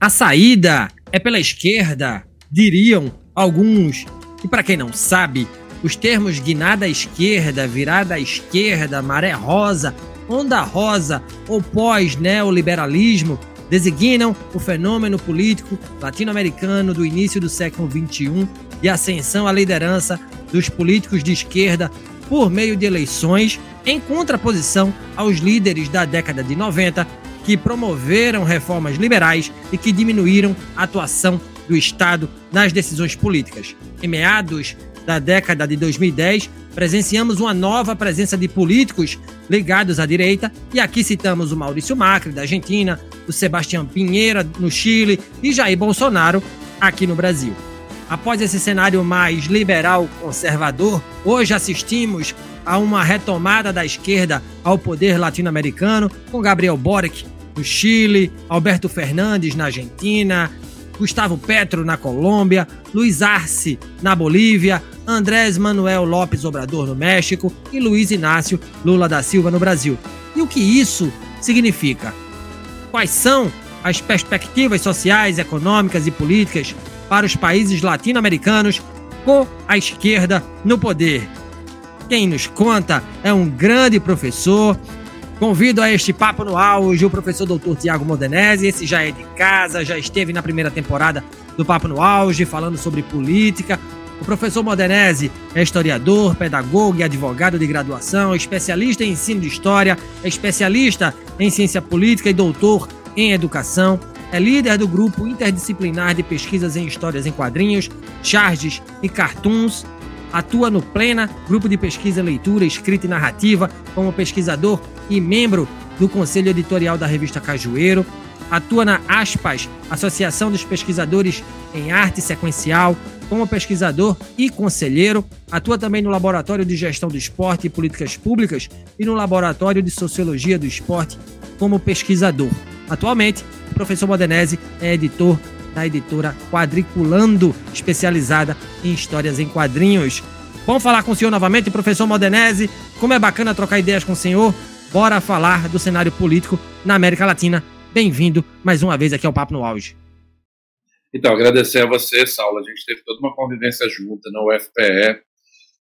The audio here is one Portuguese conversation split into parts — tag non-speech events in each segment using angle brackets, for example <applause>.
A saída é pela esquerda, diriam alguns. E para quem não sabe, os termos guinada à esquerda, virada à esquerda, maré rosa, onda rosa ou pós-neoliberalismo designam o fenômeno político latino-americano do início do século XXI e ascensão à liderança dos políticos de esquerda por meio de eleições, em contraposição aos líderes da década de 90 que promoveram reformas liberais e que diminuíram a atuação do Estado nas decisões políticas. Em meados da década de 2010, presenciamos uma nova presença de políticos ligados à direita, e aqui citamos o Maurício Macri, da Argentina, o Sebastião Pinheira, no Chile, e Jair Bolsonaro, aqui no Brasil. Após esse cenário mais liberal conservador, hoje assistimos a uma retomada da esquerda ao poder latino-americano, com Gabriel Boric no Chile, Alberto Fernandes na Argentina, Gustavo Petro na Colômbia, Luiz Arce na Bolívia, Andrés Manuel Lopes Obrador no México e Luiz Inácio Lula da Silva no Brasil. E o que isso significa? Quais são as perspectivas sociais, econômicas e políticas para os países latino-americanos com a esquerda no poder? Quem nos conta é um grande professor, Convido a este papo no auge o professor doutor Tiago Modenese. Esse já é de casa, já esteve na primeira temporada do Papo no Auge, falando sobre política. O professor Modenese é historiador, pedagogo e advogado de graduação, especialista em ensino de história, especialista em ciência política e doutor em educação. É líder do grupo interdisciplinar de pesquisas em histórias em quadrinhos, charges e cartoons Atua no Plena, grupo de pesquisa, leitura, escrita e narrativa, como pesquisador e membro do conselho editorial da revista Cajueiro. Atua na ASPAS, Associação dos Pesquisadores em Arte Sequencial, como pesquisador e conselheiro. Atua também no Laboratório de Gestão do Esporte e Políticas Públicas e no Laboratório de Sociologia do Esporte como pesquisador. Atualmente, o professor Modenese é editor da editora Quadriculando, especializada em histórias em quadrinhos. Vamos falar com o senhor novamente, professor Modenese. Como é bacana trocar ideias com o senhor. Bora falar do cenário político na América Latina. Bem-vindo mais uma vez aqui ao Papo no Auge. Então, agradecer a você, Saulo. A gente teve toda uma convivência junta no UFPE,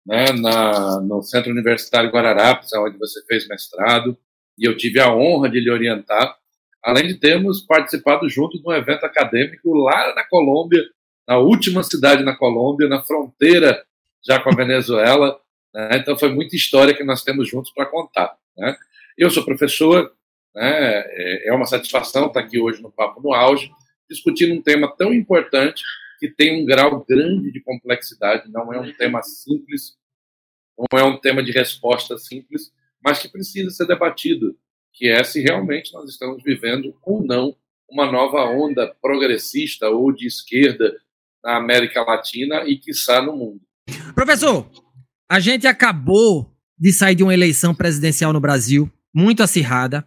né, na, no Centro Universitário Guararapes, onde você fez mestrado, e eu tive a honra de lhe orientar além de termos participado junto de um evento acadêmico lá na Colômbia, na última cidade na Colômbia, na fronteira já com a Venezuela. Né? Então foi muita história que nós temos juntos para contar. Né? Eu sou professor, né? É, é uma satisfação estar aqui hoje no Papo no Auge, discutindo um tema tão importante que tem um grau grande de complexidade, não é um tema simples, não é um tema de resposta simples, mas que precisa ser debatido que é se realmente nós estamos vivendo ou não uma nova onda progressista ou de esquerda na América Latina e, quiçá, no mundo. Professor, a gente acabou de sair de uma eleição presidencial no Brasil, muito acirrada,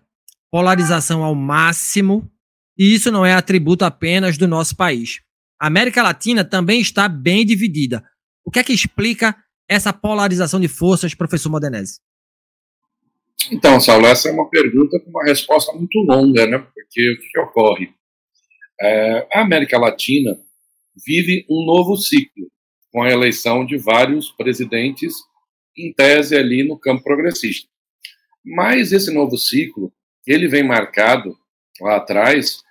polarização ao máximo, e isso não é atributo apenas do nosso país. A América Latina também está bem dividida. O que é que explica essa polarização de forças, professor Modenese? Então, Saulo, essa é uma pergunta com uma resposta muito longa, né? Porque o que, ocorre? É, a América Latina vive um novo ciclo, com a eleição de vários presidentes, em tese ali no campo progressista. Mas esse novo ciclo, ele vem marcado lá atrás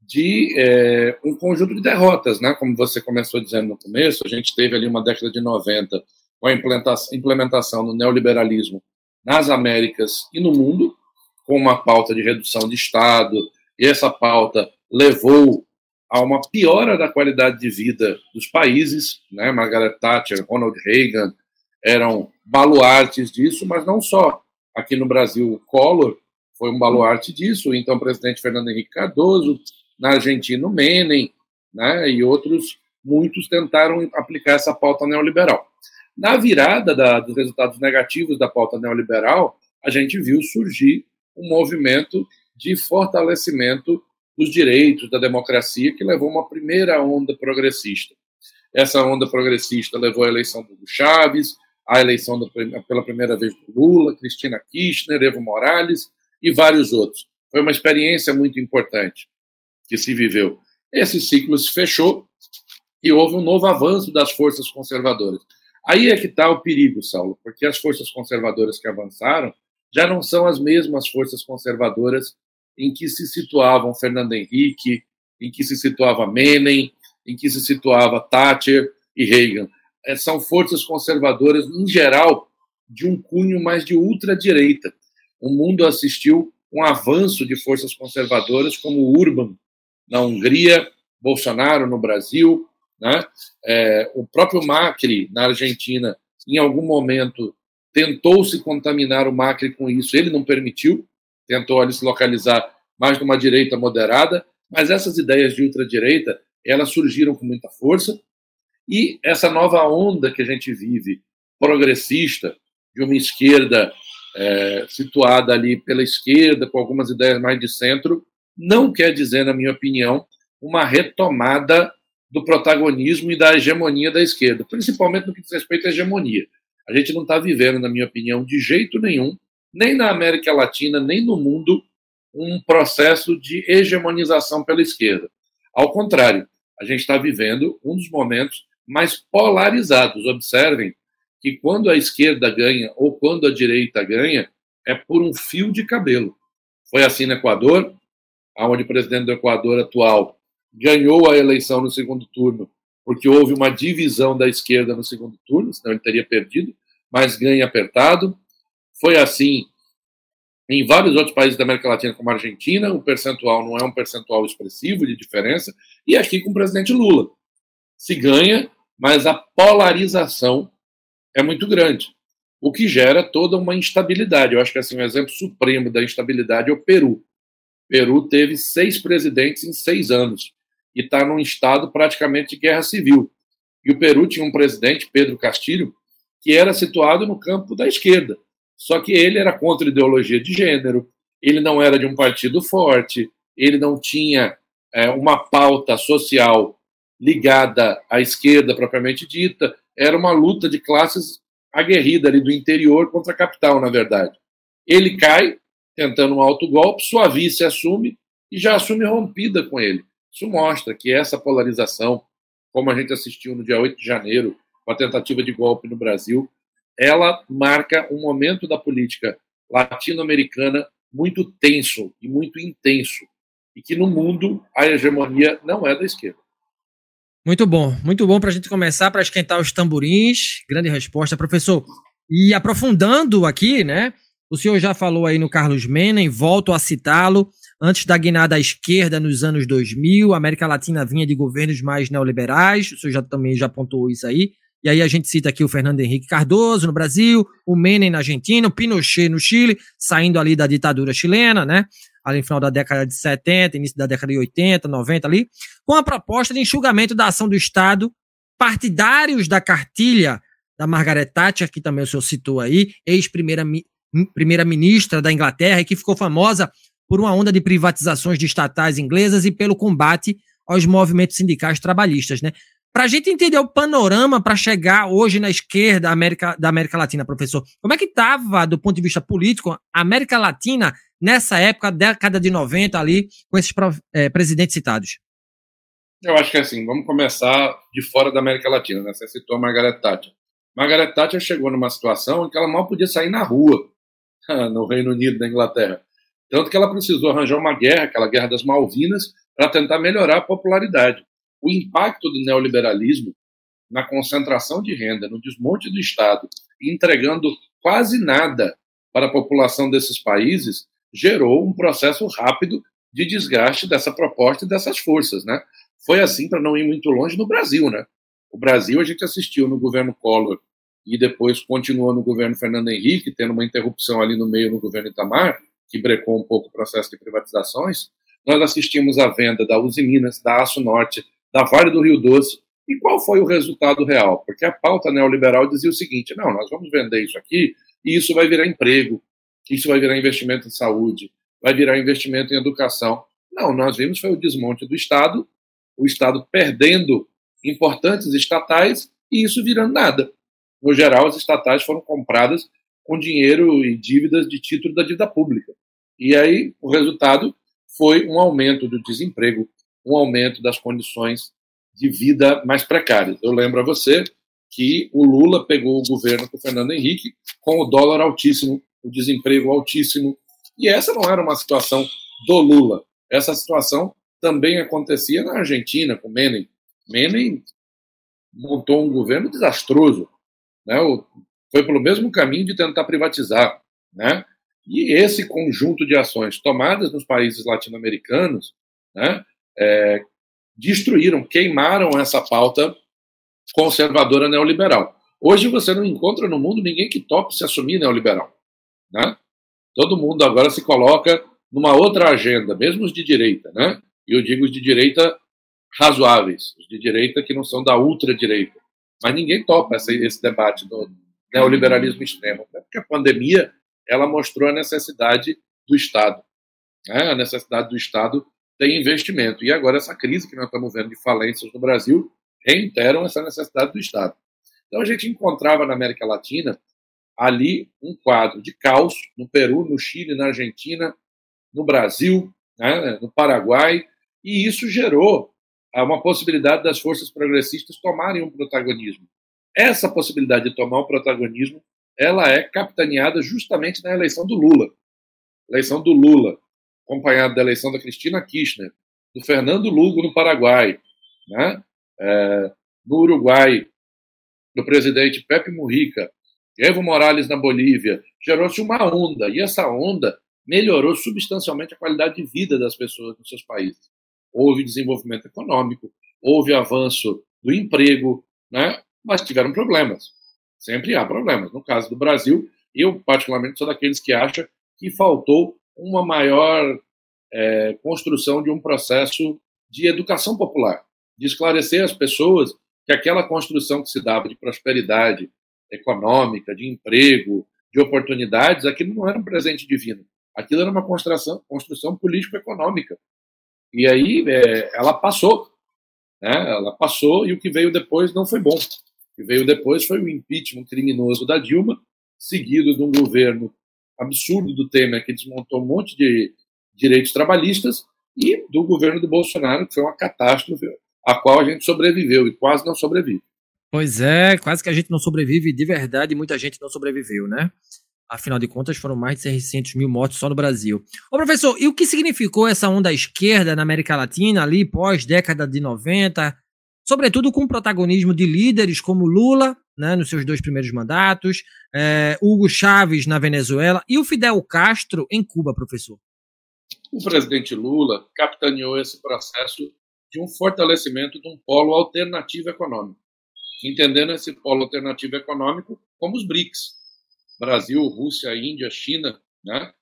de é, um conjunto de derrotas, né? Como você começou dizendo no começo, a gente teve ali uma década de 90 com a implementação, implementação do neoliberalismo nas Américas e no mundo, com uma pauta de redução de Estado, e essa pauta levou a uma piora da qualidade de vida dos países. Né? Margaret Thatcher, Ronald Reagan eram baluartes disso, mas não só. Aqui no Brasil, Collor foi um baluarte disso, então o presidente Fernando Henrique Cardoso, na Argentina, Menem, né? e outros, muitos tentaram aplicar essa pauta neoliberal. Na virada da, dos resultados negativos da pauta neoliberal, a gente viu surgir um movimento de fortalecimento dos direitos, da democracia, que levou uma primeira onda progressista. Essa onda progressista levou à eleição do Chaves, à eleição do, pela primeira vez do Lula, Cristina Kirchner, Evo Morales e vários outros. Foi uma experiência muito importante que se viveu. Esse ciclo se fechou e houve um novo avanço das forças conservadoras. Aí é que está o perigo, Saulo, porque as forças conservadoras que avançaram já não são as mesmas forças conservadoras em que se situavam Fernando Henrique, em que se situava Menem, em que se situava Thatcher e Reagan. É, são forças conservadoras, em geral, de um cunho mais de ultradireita. O mundo assistiu um avanço de forças conservadoras como Urban na Hungria, Bolsonaro no Brasil, né? É, o próprio Macri na Argentina, em algum momento, tentou se contaminar o Macri com isso, ele não permitiu, tentou ali se localizar mais numa direita moderada, mas essas ideias de ultradireita, elas surgiram com muita força, e essa nova onda que a gente vive, progressista, de uma esquerda é, situada ali pela esquerda, com algumas ideias mais de centro, não quer dizer, na minha opinião, uma retomada do protagonismo e da hegemonia da esquerda, principalmente no que diz respeito à hegemonia. A gente não está vivendo, na minha opinião, de jeito nenhum, nem na América Latina, nem no mundo, um processo de hegemonização pela esquerda. Ao contrário, a gente está vivendo um dos momentos mais polarizados. Observem que quando a esquerda ganha ou quando a direita ganha, é por um fio de cabelo. Foi assim no Equador, onde o presidente do Equador atual ganhou a eleição no segundo turno, porque houve uma divisão da esquerda no segundo turno, senão ele teria perdido, mas ganha apertado. Foi assim em vários outros países da América Latina, como a Argentina, o percentual não é um percentual expressivo de diferença, e aqui com o presidente Lula. Se ganha, mas a polarização é muito grande, o que gera toda uma instabilidade. Eu acho que assim, um exemplo supremo da instabilidade é o Peru. O Peru teve seis presidentes em seis anos e está num estado praticamente de guerra civil. E o Peru tinha um presidente, Pedro Castilho, que era situado no campo da esquerda. Só que ele era contra ideologia de gênero, ele não era de um partido forte, ele não tinha é, uma pauta social ligada à esquerda propriamente dita, era uma luta de classes aguerrida ali do interior contra a capital, na verdade. Ele cai, tentando um alto golpe, sua vice assume e já assume rompida com ele. Isso mostra que essa polarização, como a gente assistiu no dia 8 de janeiro, com a tentativa de golpe no Brasil, ela marca um momento da política latino-americana muito tenso e muito intenso, e que no mundo a hegemonia não é da esquerda. Muito bom, muito bom para a gente começar, para esquentar os tamborins. Grande resposta, professor. E aprofundando aqui, né? O senhor já falou aí no Carlos Menem, volto a citá-lo. Antes da guinada à esquerda nos anos 2000, a América Latina vinha de governos mais neoliberais, o senhor já, também já apontou isso aí. E aí a gente cita aqui o Fernando Henrique Cardoso no Brasil, o Menem na Argentina, o Pinochet no Chile, saindo ali da ditadura chilena, né? Ali no final da década de 70, início da década de 80, 90 ali, com a proposta de enxugamento da ação do Estado, partidários da cartilha da Margaret Thatcher, que também o senhor citou aí, ex-primeira primeira ministra da Inglaterra, e que ficou famosa por uma onda de privatizações de estatais inglesas e pelo combate aos movimentos sindicais trabalhistas, né? Para a gente entender o panorama para chegar hoje na esquerda América, da América Latina, professor, como é que estava, do ponto de vista político, a América Latina nessa época, década de 90, ali, com esses é, presidentes citados? Eu acho que assim, vamos começar de fora da América Latina, né? Você citou a Margaret Thatcher. Margaret Thatcher chegou numa situação em que ela mal podia sair na rua <laughs> no Reino Unido, da Inglaterra. Tanto que ela precisou arranjar uma guerra, aquela guerra das Malvinas, para tentar melhorar a popularidade. O impacto do neoliberalismo na concentração de renda, no desmonte do Estado, entregando quase nada para a população desses países, gerou um processo rápido de desgaste dessa proposta e dessas forças. Né? Foi assim, para não ir muito longe, no Brasil, né? O Brasil a gente assistiu no governo Collor e depois continuou no governo Fernando Henrique, tendo uma interrupção ali no meio no governo Itamar, que brecou um pouco o processo de privatizações. Nós assistimos à venda da Uzi Minas, da Aço Norte, da Vale do Rio Doce. E qual foi o resultado real? Porque a pauta neoliberal dizia o seguinte: não, nós vamos vender isso aqui e isso vai virar emprego, isso vai virar investimento em saúde, vai virar investimento em educação. Não, nós vimos foi o desmonte do Estado, o Estado perdendo importantes estatais e isso virando nada. No geral, as estatais foram compradas com dinheiro e dívidas de título da dívida pública. E aí o resultado foi um aumento do desemprego, um aumento das condições de vida mais precárias. Eu lembro a você que o Lula pegou o governo com o Fernando Henrique com o dólar altíssimo, o desemprego altíssimo. E essa não era uma situação do Lula. Essa situação também acontecia na Argentina com Menem. Menem montou um governo desastroso, né? Foi pelo mesmo caminho de tentar privatizar, né? E esse conjunto de ações tomadas nos países latino-americanos, né, é, destruíram, queimaram essa pauta conservadora neoliberal. Hoje você não encontra no mundo ninguém que tope se assumir neoliberal. Né? Todo mundo agora se coloca numa outra agenda, mesmo os de direita, né? E eu digo os de direita razoáveis, os de direita que não são da ultradireita. Mas ninguém topa esse, esse debate do neoliberalismo extremo, né? porque a pandemia ela mostrou a necessidade do Estado, né? a necessidade do Estado ter investimento. E agora essa crise que nós estamos vendo de falências no Brasil reiteram essa necessidade do Estado. Então a gente encontrava na América Latina ali um quadro de caos no Peru, no Chile, na Argentina, no Brasil, né, no Paraguai, e isso gerou uma possibilidade das forças progressistas tomarem um protagonismo. Essa possibilidade de tomar um protagonismo, ela é capitaneada justamente na eleição do Lula. eleição do Lula, acompanhada da eleição da Cristina Kirchner, do Fernando Lugo no Paraguai, né? É, no Uruguai, do presidente Pepe Mujica, Evo Morales na Bolívia, gerou-se uma onda, e essa onda melhorou substancialmente a qualidade de vida das pessoas nos seus países. Houve desenvolvimento econômico, houve avanço do emprego, né? Mas tiveram problemas. Sempre há problemas. No caso do Brasil, eu, particularmente, sou daqueles que acham que faltou uma maior é, construção de um processo de educação popular, de esclarecer as pessoas que aquela construção que se dava de prosperidade econômica, de emprego, de oportunidades, aquilo não era um presente divino. Aquilo era uma construção, construção político-econômica. E aí é, ela passou. Né? Ela passou e o que veio depois não foi bom. Que veio depois foi o impeachment criminoso da Dilma, seguido de um governo absurdo do Temer, que desmontou um monte de direitos trabalhistas, e do governo do Bolsonaro, que foi uma catástrofe a qual a gente sobreviveu e quase não sobrevive. Pois é, quase que a gente não sobrevive de verdade, muita gente não sobreviveu, né? Afinal de contas, foram mais de 600 mil mortos só no Brasil. Ô professor, e o que significou essa onda esquerda na América Latina, ali pós década de 90, sobretudo com o protagonismo de líderes como Lula, né, nos seus dois primeiros mandatos, é, Hugo Chávez na Venezuela e o Fidel Castro em Cuba, professor? O presidente Lula capitaneou esse processo de um fortalecimento de um polo alternativo econômico, entendendo esse polo alternativo econômico como os BRICS, Brasil, Rússia, Índia, China né,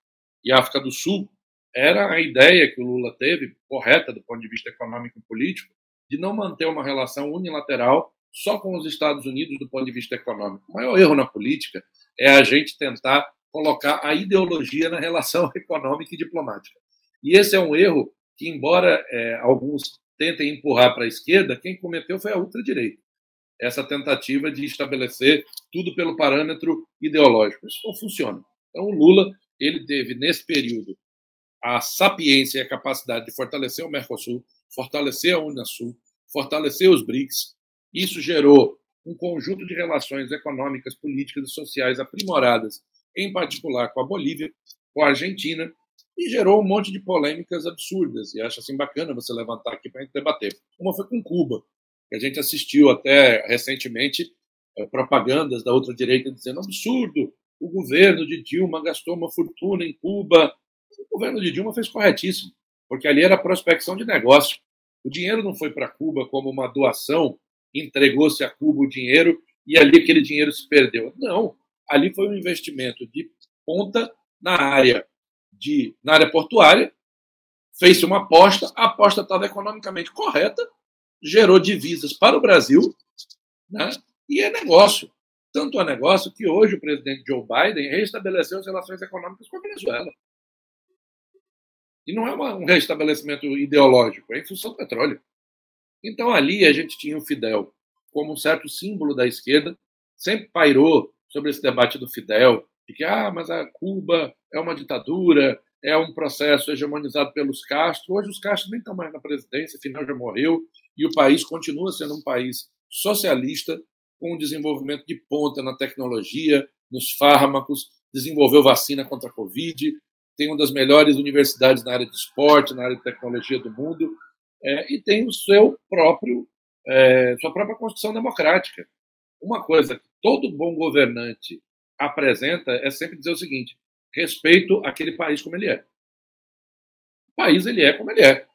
e África do Sul. Era a ideia que o Lula teve, correta do ponto de vista econômico e político, de não manter uma relação unilateral só com os Estados Unidos do ponto de vista econômico. O maior erro na política é a gente tentar colocar a ideologia na relação <laughs> econômica e diplomática. E esse é um erro que, embora é, alguns tentem empurrar para a esquerda, quem cometeu foi a ultradireita. Essa tentativa de estabelecer tudo pelo parâmetro ideológico. Isso não funciona. Então, o Lula ele teve, nesse período, a sapiência e a capacidade de fortalecer o Mercosul, fortalecer a Unasul, fortalecer os BRICS. Isso gerou um conjunto de relações econômicas, políticas e sociais aprimoradas, em particular com a Bolívia, com a Argentina, e gerou um monte de polêmicas absurdas. E acho assim bacana você levantar aqui para a gente debater. Uma foi com Cuba, que a gente assistiu até recentemente eh, propagandas da outra direita dizendo absurdo, o governo de Dilma gastou uma fortuna em Cuba. O governo de Dilma fez corretíssimo, porque ali era prospecção de negócio. O dinheiro não foi para Cuba como uma doação, entregou-se a Cuba o dinheiro e ali aquele dinheiro se perdeu. Não, ali foi um investimento de ponta na área de na área portuária, fez-se uma aposta, a aposta estava economicamente correta, gerou divisas para o Brasil, né? e é negócio. Tanto é negócio que hoje o presidente Joe Biden restabeleceu as relações econômicas com a Venezuela. E não é uma, um restabelecimento ideológico, é em função do petróleo. Então ali a gente tinha o Fidel como um certo símbolo da esquerda, sempre pairou sobre esse debate do Fidel, de que ah, mas a Cuba é uma ditadura, é um processo hegemonizado pelos Castro. Hoje os Castro nem estão mais na presidência, afinal já morreu, e o país continua sendo um país socialista, com um desenvolvimento de ponta na tecnologia, nos fármacos, desenvolveu vacina contra a Covid, tem uma das melhores universidades na área de esporte, na área de tecnologia do mundo, é, e tem o seu próprio, é, sua própria Constituição Democrática. Uma coisa que todo bom governante apresenta é sempre dizer o seguinte: respeito aquele país como ele é. O país ele é como ele é.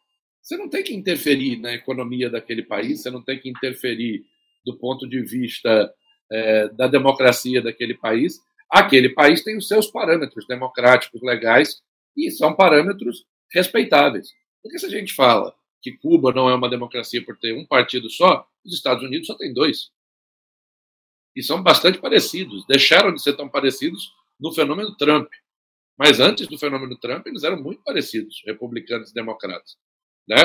Você não tem que interferir na economia daquele país, você não tem que interferir do ponto de vista é, da democracia daquele país. Aquele país tem os seus parâmetros democráticos, legais, e são parâmetros respeitáveis. Porque se a gente fala que Cuba não é uma democracia por ter um partido só, os Estados Unidos só tem dois. E são bastante parecidos. Deixaram de ser tão parecidos no fenômeno Trump. Mas antes do fenômeno Trump, eles eram muito parecidos, republicanos e democratas. Né?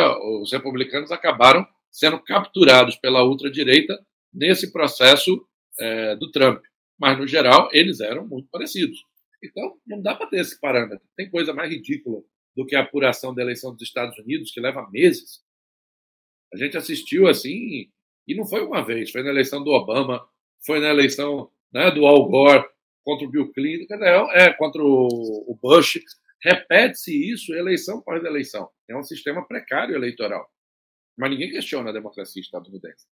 Os republicanos acabaram sendo capturados pela ultradireita nesse processo é, do Trump. Mas, no geral, eles eram muito parecidos. Então, não dá para ter esse parâmetro. Tem coisa mais ridícula do que a apuração da eleição dos Estados Unidos, que leva meses. A gente assistiu assim, e não foi uma vez, foi na eleição do Obama, foi na eleição né, do Al Gore contra o Bill Clinton, é, contra o Bush. Repete-se isso eleição após eleição. É um sistema precário eleitoral. Mas ninguém questiona a democracia estadunidense.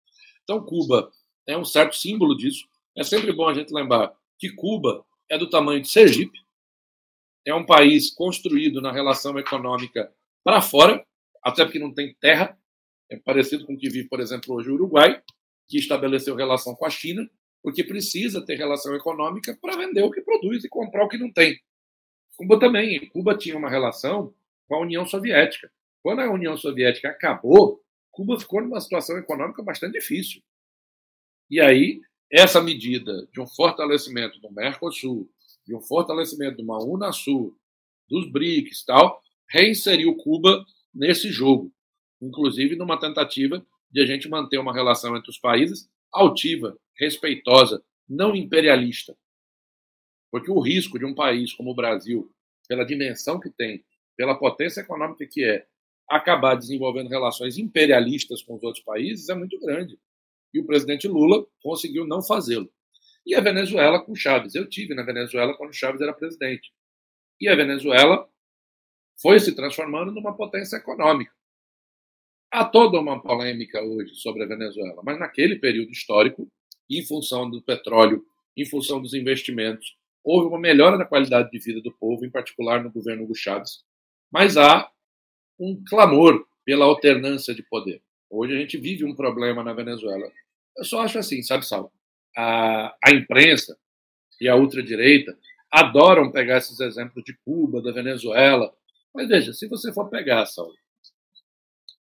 Então, Cuba é um certo símbolo disso. É sempre bom a gente lembrar que Cuba é do tamanho de Sergipe, é um país construído na relação econômica para fora, até porque não tem terra, é parecido com o que vive, por exemplo, hoje o Uruguai, que estabeleceu relação com a China, porque precisa ter relação econômica para vender o que produz e comprar o que não tem. Cuba também. Cuba tinha uma relação com a União Soviética. Quando a União Soviética acabou, Cuba ficou numa situação econômica bastante difícil. E aí, essa medida de um fortalecimento do Mercosul, de um fortalecimento de uma Unasul, dos BRICS tal, reinseriu Cuba nesse jogo, inclusive numa tentativa de a gente manter uma relação entre os países altiva, respeitosa, não imperialista. Porque o risco de um país como o Brasil, pela dimensão que tem, pela potência econômica que é, acabar desenvolvendo relações imperialistas com os outros países é muito grande. E o presidente Lula conseguiu não fazê-lo. E a Venezuela com Chávez. Eu tive na Venezuela quando Chávez era presidente. E a Venezuela foi se transformando numa potência econômica. Há toda uma polêmica hoje sobre a Venezuela, mas naquele período histórico, em função do petróleo, em função dos investimentos, houve uma melhora na qualidade de vida do povo, em particular no governo Hugo Chávez. Mas há um clamor pela alternância de poder. Hoje a gente vive um problema na Venezuela. Eu só acho assim, sabe, Sal? A, a imprensa e a ultradireita adoram pegar esses exemplos de Cuba, da Venezuela. Mas veja, se você for pegar, Sal,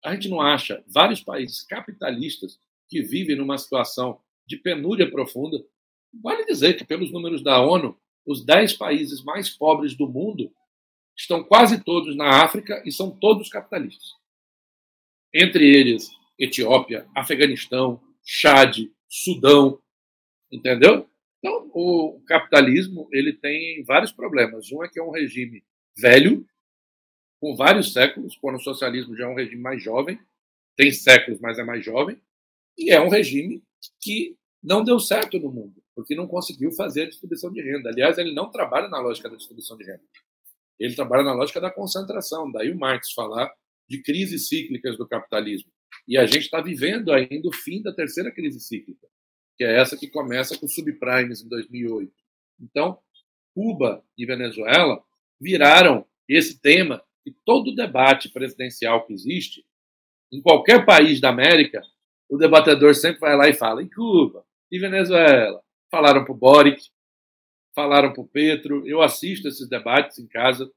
a gente não acha vários países capitalistas que vivem numa situação de penúria profunda. Vale dizer que, pelos números da ONU, os 10 países mais pobres do mundo estão quase todos na África e são todos capitalistas. Entre eles, Etiópia, Afeganistão, Chad, Sudão, entendeu? Então, o capitalismo ele tem vários problemas. Um é que é um regime velho, com vários séculos, quando o socialismo já é um regime mais jovem, tem séculos, mas é mais jovem, e é um regime que não deu certo no mundo, porque não conseguiu fazer a distribuição de renda. Aliás, ele não trabalha na lógica da distribuição de renda. Ele trabalha na lógica da concentração. Daí o Marx falar de crises cíclicas do capitalismo. E a gente está vivendo ainda o fim da terceira crise cíclica, que é essa que começa com subprimes em 2008. Então, Cuba e Venezuela viraram esse tema e todo o debate presidencial que existe Em qualquer país da América, o debatedor sempre vai lá e fala: em Cuba, em Venezuela. Falaram para o Boric, falaram para o Petro. Eu assisto esses debates em casa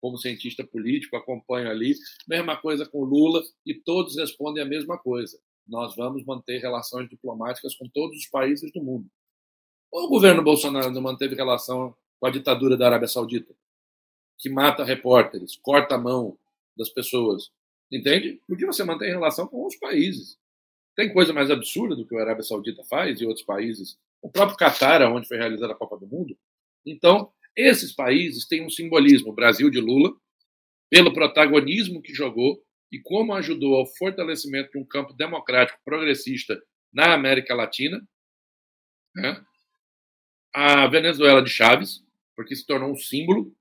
como cientista político, acompanho ali. Mesma coisa com Lula e todos respondem a mesma coisa. Nós vamos manter relações diplomáticas com todos os países do mundo. O governo Bolsonaro não manteve relação com a ditadura da Arábia Saudita, que mata repórteres, corta a mão das pessoas. Entende? Porque você mantém relação com os países. Tem coisa mais absurda do que a Arábia Saudita faz e outros países. O próprio Catar, onde foi realizada a Copa do Mundo. Então, esses países têm um simbolismo. O Brasil de Lula, pelo protagonismo que jogou e como ajudou ao fortalecimento de um campo democrático progressista na América Latina. Né? A Venezuela de Chaves, porque se tornou um símbolo.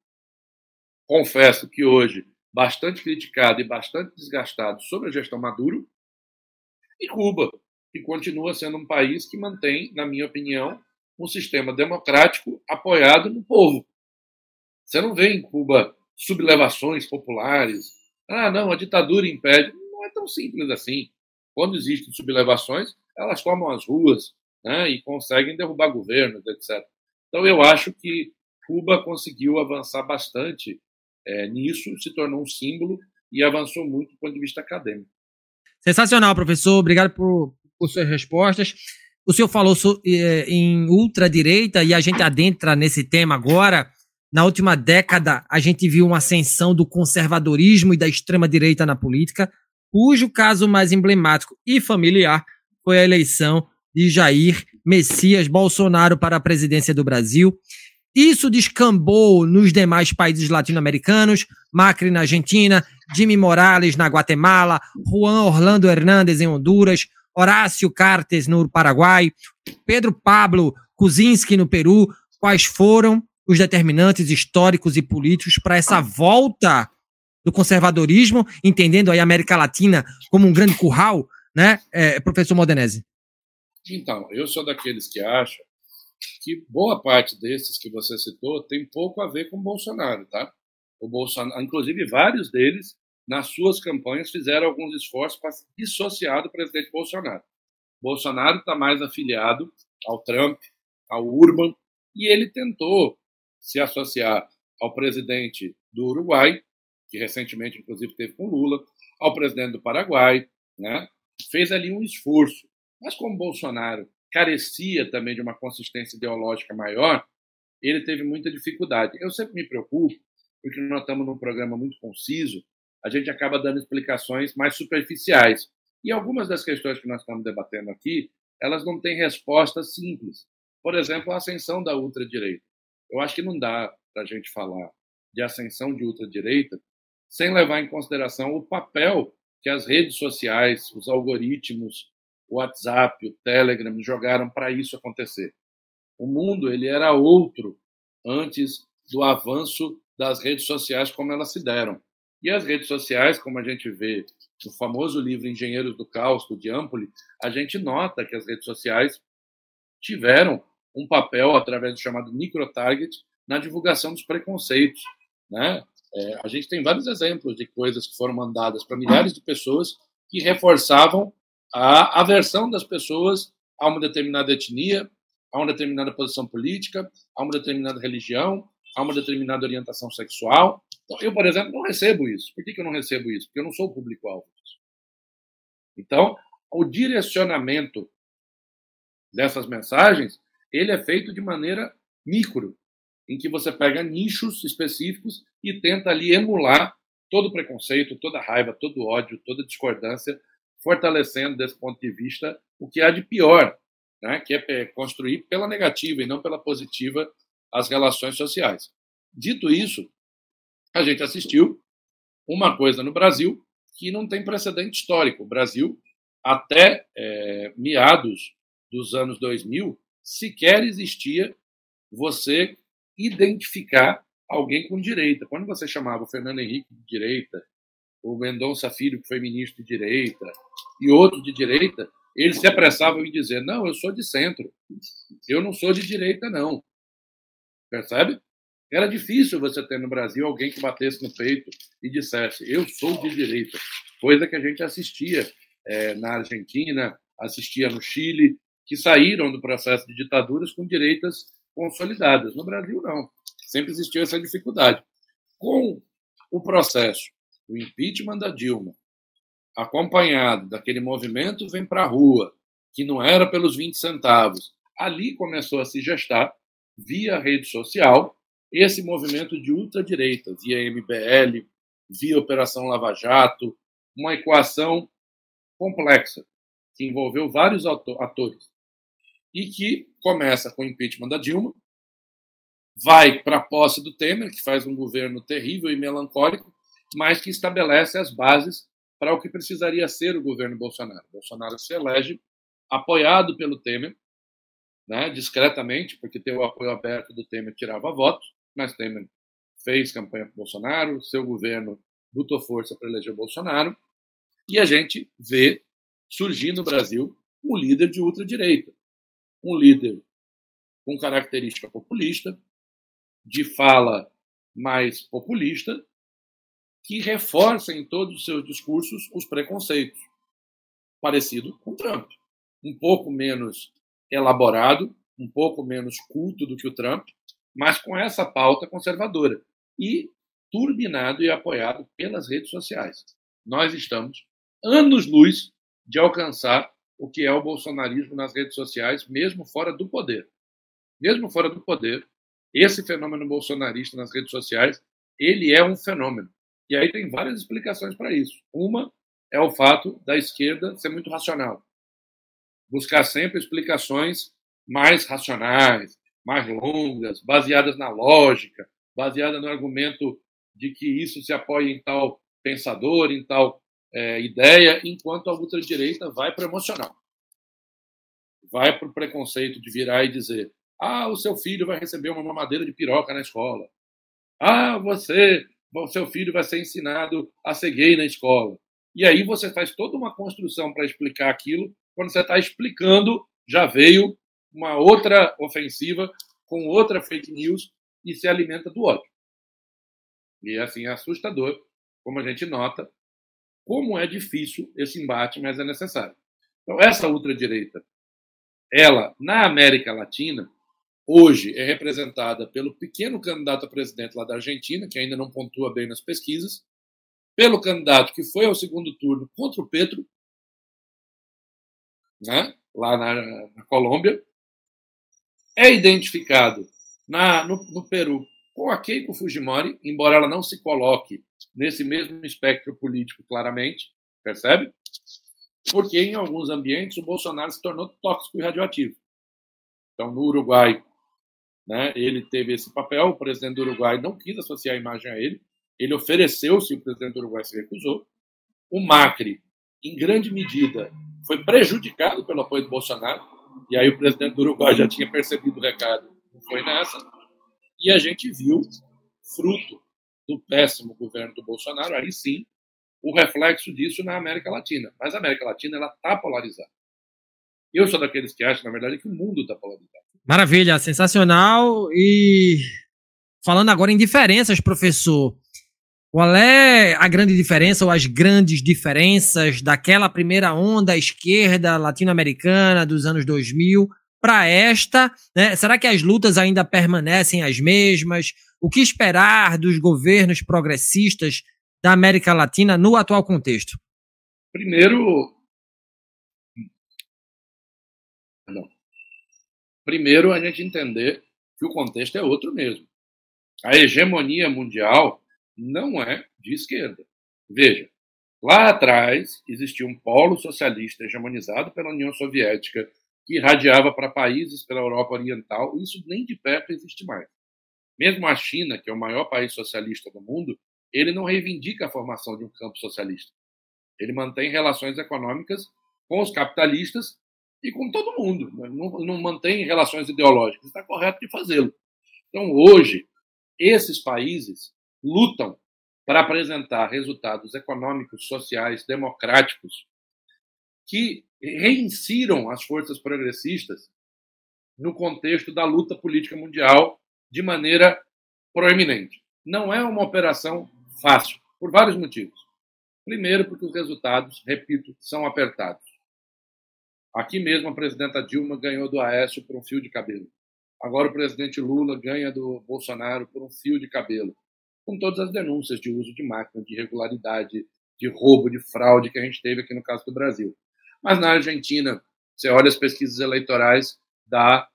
Confesso que hoje bastante criticado e bastante desgastado sobre a gestão Maduro e Cuba, que continua sendo um país que mantém, na minha opinião, um sistema democrático apoiado no povo. Você não vê em Cuba sublevações populares. Ah, não, a ditadura impede. Não é tão simples assim. Quando existem sublevações, elas tomam as ruas né, e conseguem derrubar governos, etc. Então, eu acho que Cuba conseguiu avançar bastante é, nisso, se tornou um símbolo e avançou muito do ponto de vista acadêmico. Sensacional, professor. Obrigado por, por suas respostas. O senhor falou eh, em ultradireita e a gente adentra nesse tema agora. Na última década, a gente viu uma ascensão do conservadorismo e da extrema-direita na política, cujo caso mais emblemático e familiar foi a eleição de Jair Messias Bolsonaro para a presidência do Brasil. Isso descambou nos demais países latino-americanos, Macri na Argentina, Jimmy Morales na Guatemala, Juan Orlando Hernández em Honduras, Horácio Cartes no Paraguai, Pedro Pablo Kuczynski no Peru. Quais foram os determinantes históricos e políticos para essa volta do conservadorismo, entendendo aí a América Latina como um grande curral, né, é, professor Modenese? Então, eu sou daqueles que acham que boa parte desses que você citou tem pouco a ver com Bolsonaro, tá? O Bolsonaro, inclusive vários deles, nas suas campanhas, fizeram alguns esforços para dissociar do presidente Bolsonaro. Bolsonaro está mais afiliado ao Trump, ao Urban, e ele tentou se associar ao presidente do Uruguai, que recentemente, inclusive, teve com Lula, ao presidente do Paraguai, né? fez ali um esforço. Mas como Bolsonaro carecia também de uma consistência ideológica maior, ele teve muita dificuldade. Eu sempre me preocupo, porque nós estamos num programa muito conciso, a gente acaba dando explicações mais superficiais. E algumas das questões que nós estamos debatendo aqui, elas não têm respostas simples. Por exemplo, a ascensão da ultradireita. Eu acho que não dá para a gente falar de ascensão de ultradireita sem levar em consideração o papel que as redes sociais, os algoritmos, o WhatsApp, o Telegram jogaram para isso acontecer. O mundo ele era outro antes do avanço das redes sociais como elas se deram. E as redes sociais, como a gente vê no famoso livro Engenheiros do Caos, do Diampoli, a gente nota que as redes sociais tiveram um papel, através do chamado microtarget, na divulgação dos preconceitos. Né? É, a gente tem vários exemplos de coisas que foram mandadas para milhares de pessoas que reforçavam a aversão das pessoas a uma determinada etnia, a uma determinada posição política, a uma determinada religião, a uma determinada orientação sexual. Então, eu, por exemplo, não recebo isso. Por que, que eu não recebo isso? Porque eu não sou público-alvo. Então, o direcionamento dessas mensagens, ele é feito de maneira micro, em que você pega nichos específicos e tenta ali emular todo preconceito, toda raiva, todo ódio, toda discordância fortalecendo desse ponto de vista o que há de pior, né, que é construir pela negativa e não pela positiva as relações sociais. Dito isso, a gente assistiu uma coisa no Brasil que não tem precedente histórico. O Brasil, até é, meados dos anos 2000, sequer existia você identificar alguém com direita. Quando você chamava o Fernando Henrique de direita, o Mendonça Filho, que foi ministro de direita, e outros de direita, eles se apressavam em dizer: não, eu sou de centro, eu não sou de direita, não. Percebe? Era difícil você ter no Brasil alguém que batesse no peito e dissesse: Eu sou de direita. Coisa que a gente assistia é, na Argentina, assistia no Chile, que saíram do processo de ditaduras com direitas consolidadas. No Brasil, não. Sempre existiu essa dificuldade. Com o processo, o impeachment da Dilma, acompanhado daquele movimento Vem para a Rua, que não era pelos 20 centavos, ali começou a se gestar, via rede social, esse movimento de ultradireita, via MBL, via Operação Lava Jato, uma equação complexa, que envolveu vários atores, e que começa com o impeachment da Dilma, vai para a posse do Temer, que faz um governo terrível e melancólico, mas que estabelece as bases para o que precisaria ser o governo Bolsonaro. Bolsonaro se elege apoiado pelo Temer, né, discretamente, porque ter o apoio aberto do Temer tirava votos, mas Temer fez campanha para Bolsonaro, seu governo botou força para eleger Bolsonaro, e a gente vê surgir no Brasil um líder de ultradireita, um líder com característica populista, de fala mais populista, que reforça em todos os seus discursos os preconceitos, parecido com Trump. Um pouco menos elaborado, um pouco menos culto do que o Trump, mas com essa pauta conservadora e turbinado e apoiado pelas redes sociais. Nós estamos anos-luz de alcançar o que é o bolsonarismo nas redes sociais, mesmo fora do poder. Mesmo fora do poder, esse fenômeno bolsonarista nas redes sociais, ele é um fenômeno. E aí tem várias explicações para isso. Uma é o fato da esquerda ser muito racional. Buscar sempre explicações mais racionais, mais longas, baseadas na lógica, baseadas no argumento de que isso se apoia em tal pensador, em tal é, ideia, enquanto a ultradireita vai para o emocional. Vai para o preconceito de virar e dizer: ah, o seu filho vai receber uma mamadeira de piroca na escola. Ah, você o seu filho vai ser ensinado a ser gay na escola. E aí você faz toda uma construção para explicar aquilo. Quando você está explicando, já veio uma outra ofensiva com outra fake news e se alimenta do ódio. E assim é assustador, como a gente nota, como é difícil esse embate, mas é necessário. Então, essa ultradireita, ela, na América Latina, hoje é representada pelo pequeno candidato a presidente lá da Argentina, que ainda não pontua bem nas pesquisas, pelo candidato que foi ao segundo turno contra o Petro, né, lá na, na Colômbia, é identificado na, no, no, Peru com a Keiko Fujimori, embora ela não se coloque nesse mesmo espectro político claramente, percebe? Porque em alguns ambientes o Bolsonaro se tornou tóxico e radioativo. Então, no Uruguai, né? Ele teve esse papel, o presidente do Uruguai não quis associar a imagem a ele, ele ofereceu-se, o presidente do Uruguai se recusou. O Macri, em grande medida, foi prejudicado pelo apoio do Bolsonaro, e aí o presidente do Uruguai já tinha percebido o recado, não foi nessa. E a gente viu, fruto do péssimo governo do Bolsonaro, aí sim, o reflexo disso na América Latina. Mas a América Latina ela está polarizada. Eu sou daqueles que acham, na verdade, que o mundo está polarizado. Maravilha, sensacional. E falando agora em diferenças, professor, qual é a grande diferença ou as grandes diferenças daquela primeira onda esquerda latino-americana dos anos 2000 para esta? Né? Será que as lutas ainda permanecem as mesmas? O que esperar dos governos progressistas da América Latina no atual contexto? Primeiro, Primeiro, a gente entender que o contexto é outro mesmo. A hegemonia mundial não é de esquerda. Veja, lá atrás existia um polo socialista hegemonizado pela União Soviética que irradiava para países pela Europa Oriental, isso nem de perto existe mais. Mesmo a China, que é o maior país socialista do mundo, ele não reivindica a formação de um campo socialista. Ele mantém relações econômicas com os capitalistas e com todo mundo. Né? Não, não mantém relações ideológicas. Está correto de fazê-lo. Então, hoje, esses países lutam para apresentar resultados econômicos, sociais, democráticos que reinsiram as forças progressistas no contexto da luta política mundial de maneira proeminente. Não é uma operação fácil, por vários motivos. Primeiro, porque os resultados, repito, são apertados. Aqui mesmo, a presidenta Dilma ganhou do Aécio por um fio de cabelo. Agora, o presidente Lula ganha do Bolsonaro por um fio de cabelo. Com todas as denúncias de uso de máquina, de irregularidade, de roubo, de fraude que a gente teve aqui no caso do Brasil. Mas na Argentina, você olha as pesquisas eleitorais, dá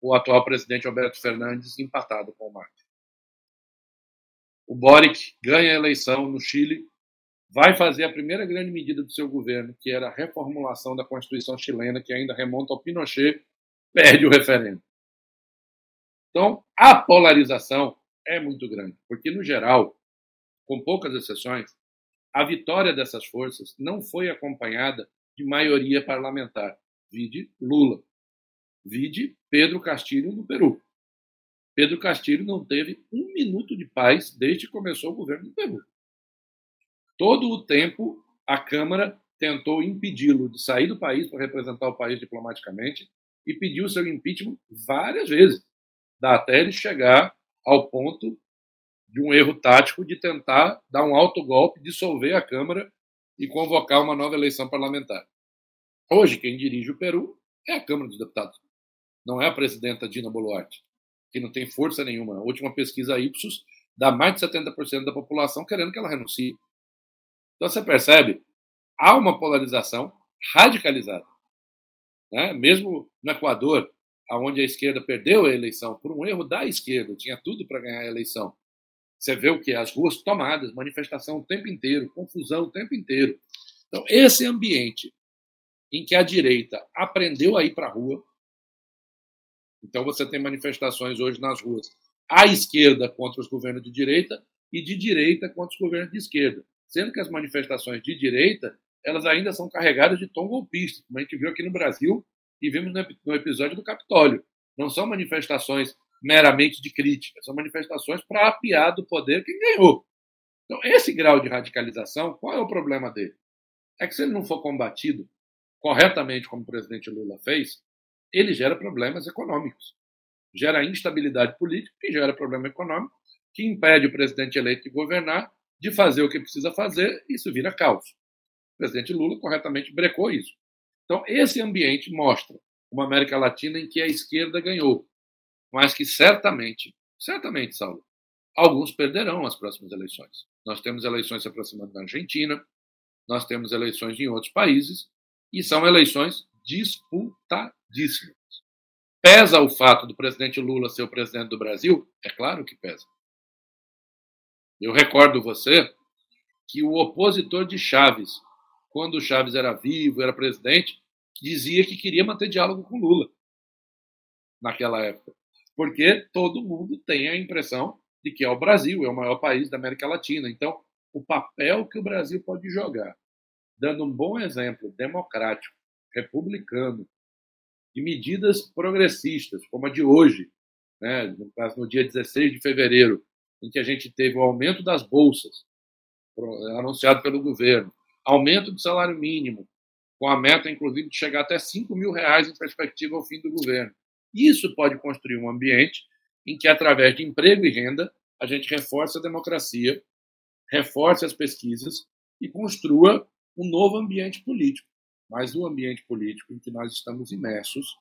o atual presidente Alberto Fernandes empatado com o Macri. O Boric ganha a eleição no Chile, vai fazer a primeira grande medida do seu governo, que era a reformulação da Constituição chilena, que ainda remonta ao Pinochet, perde o referendo. Então, a polarização é muito grande, porque, no geral, com poucas exceções, a vitória dessas forças não foi acompanhada de maioria parlamentar. Vide Lula. Vide Pedro Castilho no Peru. Pedro Castilho não teve um minuto de paz desde que começou o governo do Peru. Todo o tempo, a Câmara tentou impedi-lo de sair do país para representar o país diplomaticamente e pediu seu impeachment várias vezes, até ele chegar ao ponto de um erro tático de tentar dar um alto golpe, dissolver a Câmara e convocar uma nova eleição parlamentar. Hoje, quem dirige o Peru é a Câmara dos Deputados, não é a presidenta Dina Boluarte, que não tem força nenhuma. A última pesquisa Ipsos dá mais de 70% da população querendo que ela renuncie. Então você percebe, há uma polarização radicalizada. Né? Mesmo no Equador, onde a esquerda perdeu a eleição por um erro da esquerda, tinha tudo para ganhar a eleição. Você vê o que? As ruas tomadas, manifestação o tempo inteiro, confusão o tempo inteiro. Então, esse ambiente em que a direita aprendeu a ir para a rua, então você tem manifestações hoje nas ruas à esquerda contra os governos de direita e de direita contra os governos de esquerda, sendo que as manifestações de direita elas ainda são carregadas de tom golpista, como a gente viu aqui no Brasil e vimos no episódio do Capitólio. Não são manifestações meramente de crítica, são manifestações para apiar do poder quem ganhou. Então, esse grau de radicalização, qual é o problema dele? É que se ele não for combatido corretamente, como o presidente Lula fez, ele gera problemas econômicos, gera instabilidade política e gera problema econômico, que impede o presidente eleito de governar, de fazer o que precisa fazer, e isso vira caos. O presidente Lula corretamente brecou isso. Então, esse ambiente mostra uma América Latina em que a esquerda ganhou, mas que certamente, certamente, Saulo, alguns perderão as próximas eleições. Nós temos eleições se aproximando na Argentina, nós temos eleições em outros países, e são eleições disputadíssimas. Pesa o fato do presidente Lula ser o presidente do Brasil? É claro que pesa. Eu recordo você que o opositor de Chaves, quando Chaves era vivo, era presidente, dizia que queria manter diálogo com Lula naquela época porque todo mundo tem a impressão de que é o Brasil, é o maior país da América Latina. Então, o papel que o Brasil pode jogar, dando um bom exemplo democrático, republicano, de medidas progressistas, como a de hoje, né, no, no dia 16 de fevereiro, em que a gente teve o aumento das bolsas, anunciado pelo governo, aumento do salário mínimo, com a meta, inclusive, de chegar até 5 mil reais em perspectiva ao fim do governo. Isso pode construir um ambiente em que, através de emprego e renda, a gente reforce a democracia, reforce as pesquisas e construa um novo ambiente político. Mas o ambiente político em que nós estamos imersos,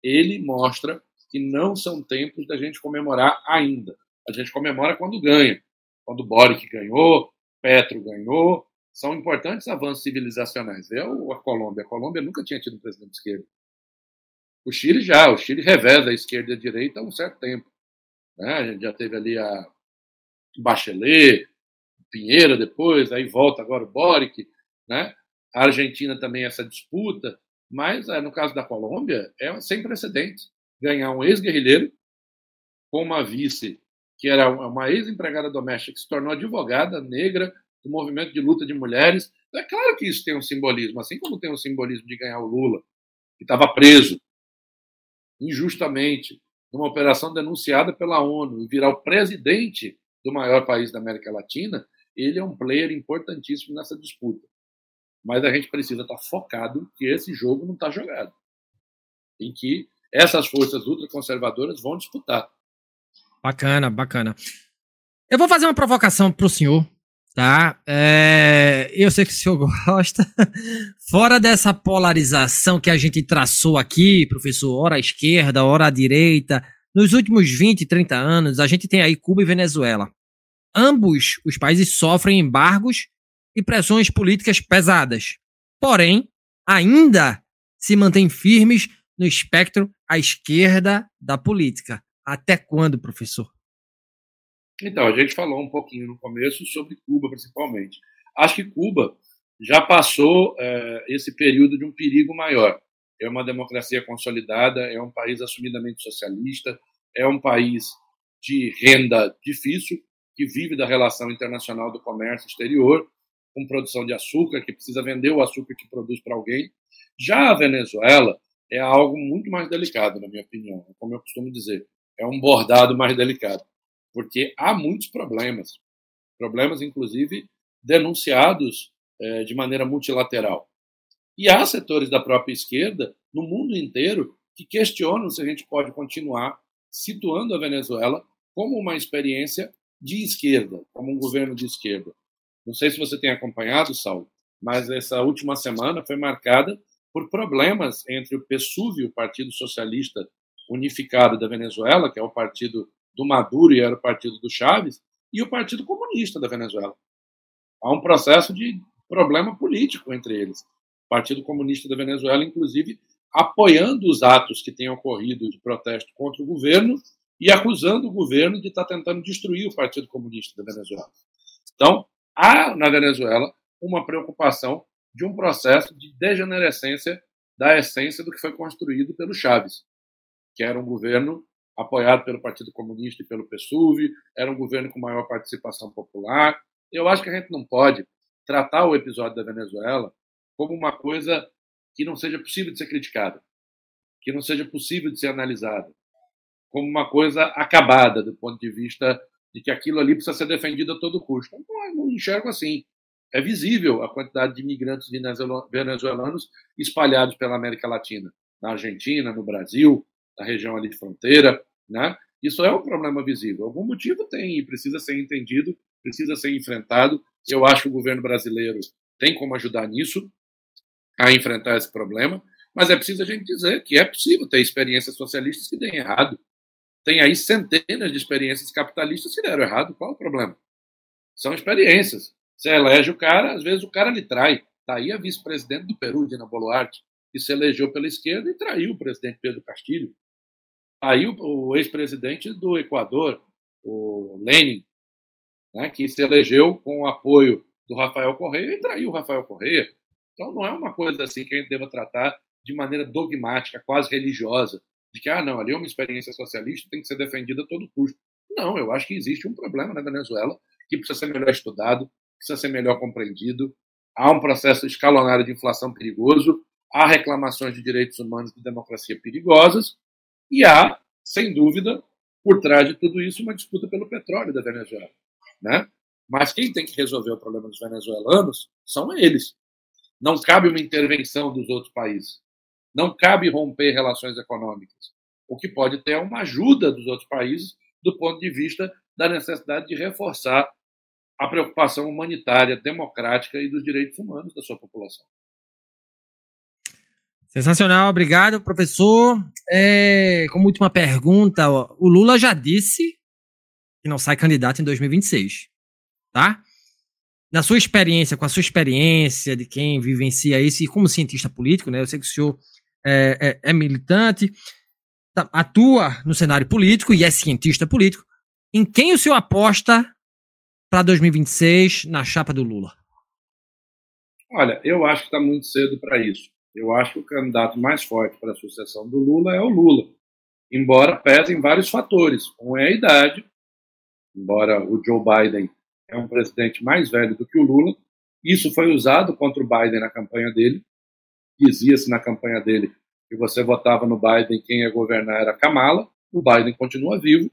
ele mostra que não são tempos da gente comemorar ainda. A gente comemora quando ganha. Quando Boric ganhou, Petro ganhou, são importantes avanços civilizacionais. É a Colômbia. A Colômbia nunca tinha tido um presidente de esquerda. O Chile já, o Chile reveza a esquerda e a direita há um certo tempo. Né? A gente já teve ali a Bachelet, Pinheiro depois, aí volta agora o Boric, né? A Argentina também essa disputa, mas é, no caso da Colômbia é sem precedentes. Ganhar um ex-guerrilheiro com uma vice que era uma ex-empregada doméstica que se tornou advogada negra do movimento de luta de mulheres. É claro que isso tem um simbolismo, assim como tem um simbolismo de ganhar o Lula, que estava preso injustamente numa operação denunciada pela ONU e virar o presidente do maior país da América Latina, ele é um player importantíssimo nessa disputa. Mas a gente precisa estar focado que esse jogo não está jogado, em que essas forças ultraconservadoras vão disputar. Bacana, bacana. Eu vou fazer uma provocação para o senhor, tá? É, eu sei que o senhor <laughs> gosta. Fora dessa polarização que a gente traçou aqui, professor, hora à esquerda, hora à direita, nos últimos 20, 30 anos, a gente tem aí Cuba e Venezuela. Ambos os países sofrem embargos e pressões políticas pesadas. Porém, ainda se mantêm firmes no espectro à esquerda da política. Até quando, professor? Então, a gente falou um pouquinho no começo sobre Cuba, principalmente. Acho que Cuba já passou é, esse período de um perigo maior. É uma democracia consolidada, é um país assumidamente socialista, é um país de renda difícil, que vive da relação internacional do comércio exterior, com produção de açúcar, que precisa vender o açúcar que produz para alguém. Já a Venezuela é algo muito mais delicado, na minha opinião, como eu costumo dizer. É um bordado mais delicado, porque há muitos problemas, problemas, inclusive, denunciados é, de maneira multilateral. E há setores da própria esquerda, no mundo inteiro, que questionam se a gente pode continuar situando a Venezuela como uma experiência de esquerda, como um governo de esquerda. Não sei se você tem acompanhado, Saulo, mas essa última semana foi marcada por problemas entre o PSUV, o Partido Socialista Unificado da Venezuela, que é o partido do Maduro e era o partido do Chaves, e o Partido Comunista da Venezuela. Há um processo de problema político entre eles. O Partido Comunista da Venezuela, inclusive, apoiando os atos que têm ocorrido de protesto contra o governo e acusando o governo de estar tentando destruir o Partido Comunista da Venezuela. Então, há na Venezuela uma preocupação de um processo de degenerescência da essência do que foi construído pelo Chávez, que era um governo apoiado pelo Partido Comunista e pelo PSUV, era um governo com maior participação popular. Eu acho que a gente não pode tratar o episódio da Venezuela como uma coisa que não seja possível de ser criticada, que não seja possível de ser analisada, como uma coisa acabada do ponto de vista de que aquilo ali precisa ser defendido a todo custo. Não, não enxergo assim. É visível a quantidade de imigrantes venezuelanos espalhados pela América Latina, na Argentina, no Brasil, na região ali de fronteira, né? Isso é um problema visível. Algum motivo tem e precisa ser entendido, precisa ser enfrentado. Eu acho que o governo brasileiro tem como ajudar nisso, a enfrentar esse problema, mas é preciso a gente dizer que é possível ter experiências socialistas que deem errado. Tem aí centenas de experiências capitalistas que deram errado. Qual o problema? São experiências. Você elege o cara, às vezes o cara lhe trai. Está aí a vice-presidente do Peru, Dina Boluarte, que se elegeu pela esquerda e traiu o presidente Pedro Castilho. Aí o, o ex-presidente do Equador, o Lenin, né, que se elegeu com o apoio do Rafael Correia e traiu o Rafael Correia. Então não é uma coisa assim que a gente deva tratar de maneira dogmática, quase religiosa de que, ah, não, ali é uma experiência socialista, tem que ser defendida a todo custo. Não, eu acho que existe um problema na Venezuela que precisa ser melhor estudado, precisa ser melhor compreendido. Há um processo escalonário de inflação perigoso, há reclamações de direitos humanos e de democracia perigosas, e há, sem dúvida, por trás de tudo isso, uma disputa pelo petróleo da Venezuela. Né? Mas quem tem que resolver o problema dos venezuelanos são eles. Não cabe uma intervenção dos outros países. Não cabe romper relações econômicas. O que pode ter é uma ajuda dos outros países do ponto de vista da necessidade de reforçar a preocupação humanitária, democrática e dos direitos humanos da sua população. Sensacional, obrigado, professor. É, como última pergunta, o Lula já disse que não sai candidato em 2026, tá? Na sua experiência, com a sua experiência de quem vivencia isso e como cientista político, né? Eu sei que o senhor é, é, é militante, tá, atua no cenário político e é cientista político. Em quem o senhor aposta para 2026 na chapa do Lula? Olha, eu acho que está muito cedo para isso. Eu acho que o candidato mais forte para a sucessão do Lula é o Lula, embora pesem vários fatores. Um é a idade, embora o Joe Biden é um presidente mais velho do que o Lula. Isso foi usado contra o Biden na campanha dele dizia-se na campanha dele que você votava no Biden, quem ia governar era Kamala. O Biden continua vivo,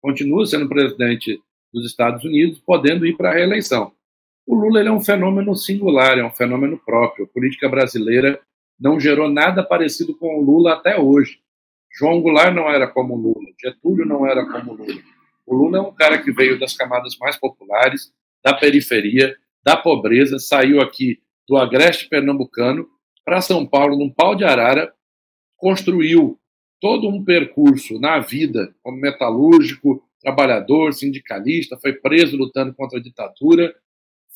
continua sendo presidente dos Estados Unidos, podendo ir para a reeleição. O Lula é um fenômeno singular, é um fenômeno próprio. A política brasileira não gerou nada parecido com o Lula até hoje. João Goulart não era como o Lula, Getúlio não era como o Lula. O Lula é um cara que veio das camadas mais populares, da periferia, da pobreza, saiu aqui do agreste pernambucano para São Paulo, num pau de arara, construiu todo um percurso na vida como metalúrgico, trabalhador, sindicalista, foi preso lutando contra a ditadura,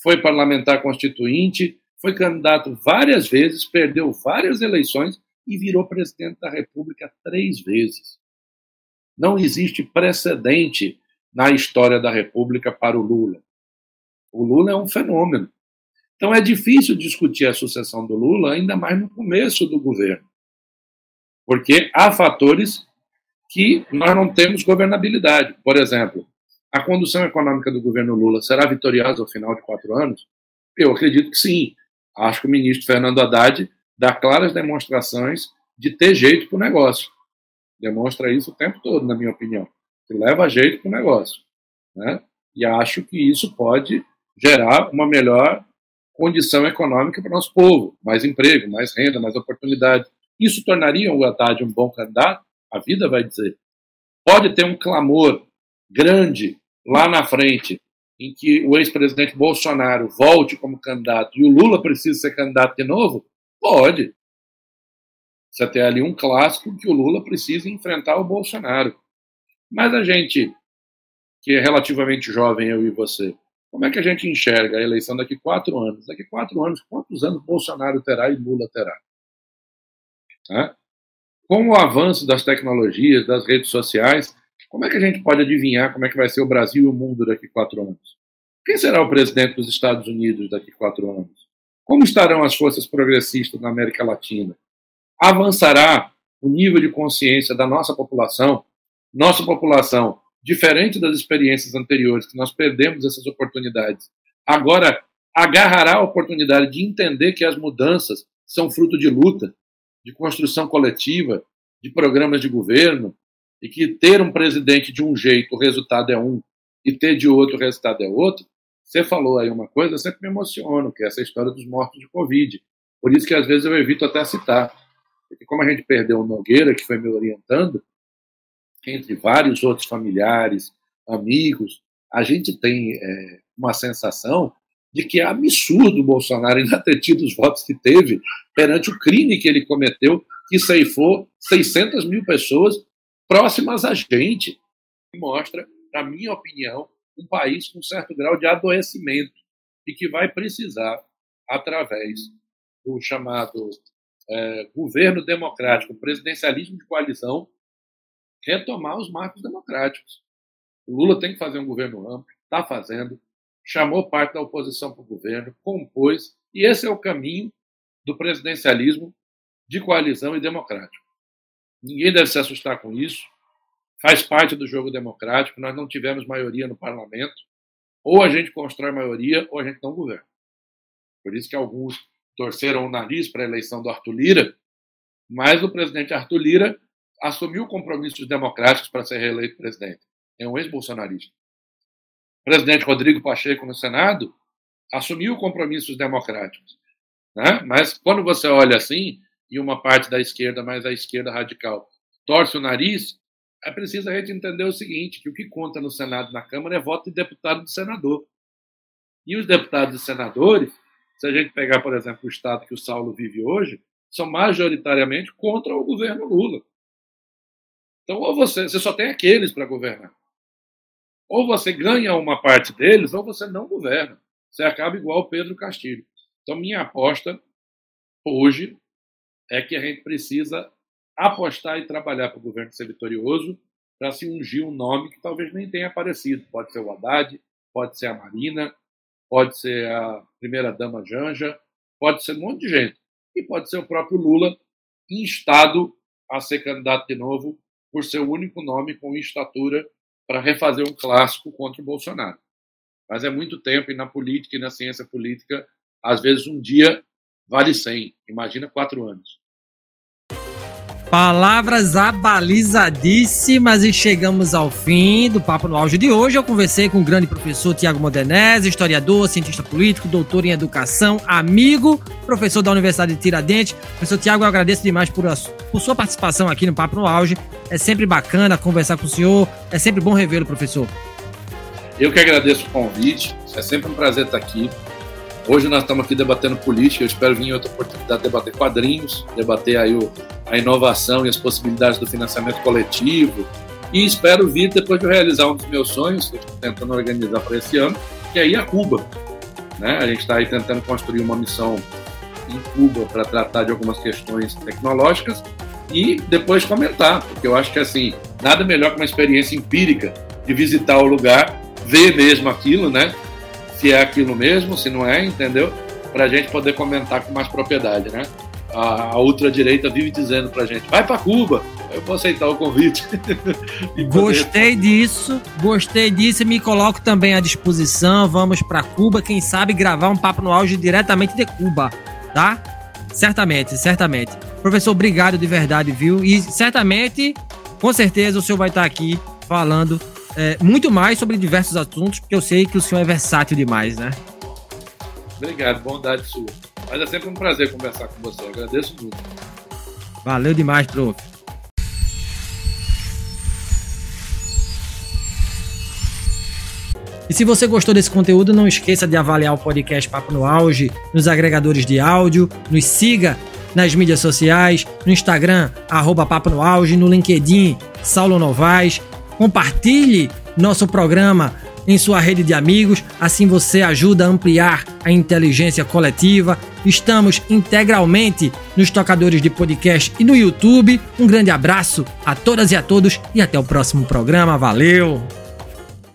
foi parlamentar constituinte, foi candidato várias vezes, perdeu várias eleições e virou presidente da República três vezes. Não existe precedente na história da República para o Lula. O Lula é um fenômeno. Então é difícil discutir a sucessão do Lula, ainda mais no começo do governo. Porque há fatores que nós não temos governabilidade. Por exemplo, a condução econômica do governo Lula será vitoriosa ao final de quatro anos? Eu acredito que sim. Acho que o ministro Fernando Haddad dá claras demonstrações de ter jeito para o negócio. Demonstra isso o tempo todo, na minha opinião. Que leva jeito para o negócio. Né? E acho que isso pode gerar uma melhor condição econômica para o nosso povo. Mais emprego, mais renda, mais oportunidade. Isso tornaria o Haddad um bom candidato? A vida vai dizer. Pode ter um clamor grande lá na frente em que o ex-presidente Bolsonaro volte como candidato e o Lula precisa ser candidato de novo? Pode. Você tem ali um clássico que o Lula precisa enfrentar o Bolsonaro. Mas a gente, que é relativamente jovem, eu e você, como é que a gente enxerga a eleição daqui quatro anos? Daqui quatro anos, quantos anos Bolsonaro terá e Lula terá? Com o avanço das tecnologias, das redes sociais, como é que a gente pode adivinhar como é que vai ser o Brasil e o mundo daqui a quatro anos? Quem será o presidente dos Estados Unidos daqui a quatro anos? Como estarão as forças progressistas na América Latina? Avançará o nível de consciência da nossa população? Nossa população, diferente das experiências anteriores, que nós perdemos essas oportunidades, agora agarrará a oportunidade de entender que as mudanças são fruto de luta, de construção coletiva, de programas de governo, e que ter um presidente de um jeito, o resultado é um, e ter de outro, o resultado é outro, você falou aí uma coisa, eu sempre me emociono, que é essa história dos mortos de Covid. Por isso que às vezes eu evito até citar. Porque como a gente perdeu o Nogueira, que foi me orientando, entre vários outros familiares, amigos, a gente tem é, uma sensação de que é absurdo o Bolsonaro ainda ter tido os votos que teve perante o crime que ele cometeu, que ceifou 600 mil pessoas próximas a gente. Mostra, na minha opinião, um país com certo grau de adoecimento e que vai precisar, através do chamado é, governo democrático, presidencialismo de coalizão, retomar os marcos democráticos. O Lula tem que fazer um governo amplo, está fazendo, chamou parte da oposição para o governo, compôs, e esse é o caminho do presidencialismo de coalizão e democrático. Ninguém deve se assustar com isso. Faz parte do jogo democrático. Nós não tivemos maioria no parlamento. Ou a gente constrói maioria, ou a gente não governa. Por isso que alguns torceram o nariz para a eleição do Arthur Lira, mas o presidente Arthur Lira assumiu compromissos democráticos para ser reeleito presidente. É um ex-bolsonarista. O presidente Rodrigo Pacheco no Senado assumiu compromissos democráticos. Né? Mas quando você olha assim, e uma parte da esquerda, mais a esquerda radical, torce o nariz, é preciso a gente entender o seguinte, que o que conta no Senado e na Câmara é voto de deputado e de senador. E os deputados e senadores, se a gente pegar, por exemplo, o estado que o Saulo vive hoje, são majoritariamente contra o governo Lula. Então, ou você, você só tem aqueles para governar. Ou você ganha uma parte deles, ou você não governa. Você acaba igual o Pedro Castilho. Então, minha aposta hoje é que a gente precisa apostar e trabalhar para o governo ser vitorioso para se ungir um nome que talvez nem tenha aparecido. Pode ser o Haddad, pode ser a Marina, pode ser a primeira-dama Janja, pode ser um monte de gente. E pode ser o próprio Lula, instado a ser candidato de novo, por ser o único nome com estatura para refazer um clássico contra o Bolsonaro. Mas é muito tempo, e na política e na ciência política, às vezes um dia vale 100. Imagina quatro anos. Palavras abalizadíssimas e chegamos ao fim do Papo no Auge de hoje. Eu conversei com o grande professor Tiago Modernese, historiador, cientista político, doutor em educação, amigo, professor da Universidade de Tiradentes. Professor Tiago, eu agradeço demais por, a, por sua participação aqui no Papo no Auge. É sempre bacana conversar com o senhor, é sempre bom revê-lo, professor. Eu que agradeço o convite, é sempre um prazer estar aqui. Hoje nós estamos aqui debatendo política, eu espero vir em outra oportunidade debater quadrinhos, debater aí o, a inovação e as possibilidades do financiamento coletivo. E espero vir depois de realizar um dos meus sonhos, que eu estou tentando organizar para esse ano, que é ir a Cuba. Né? A gente está aí tentando construir uma missão em Cuba para tratar de algumas questões tecnológicas e depois comentar, porque eu acho que assim, nada melhor que uma experiência empírica de visitar o lugar, ver mesmo aquilo, né? Se é aquilo mesmo, se não é, entendeu? Para a gente poder comentar com mais propriedade, né? A, a ultradireita vive dizendo para a gente: vai para Cuba. Eu vou aceitar o convite. <laughs> gostei disso, gostei disso e me coloco também à disposição. Vamos para Cuba, quem sabe gravar um papo no auge diretamente de Cuba, tá? Certamente, certamente. Professor, obrigado de verdade, viu? E certamente, com certeza, o senhor vai estar aqui falando é, muito mais sobre diversos assuntos, porque eu sei que o senhor é versátil demais, né? Obrigado, bondade sua. Mas é sempre um prazer conversar com você. Eu agradeço muito. Valeu demais, prof. E se você gostou desse conteúdo, não esqueça de avaliar o podcast Papo no Auge nos agregadores de áudio, nos siga nas mídias sociais, no Instagram, arroba Papo no Auge, no LinkedIn, Saulo Novaes, Compartilhe nosso programa em sua rede de amigos, assim você ajuda a ampliar a inteligência coletiva. Estamos integralmente nos tocadores de podcast e no YouTube. Um grande abraço a todas e a todos e até o próximo programa. Valeu!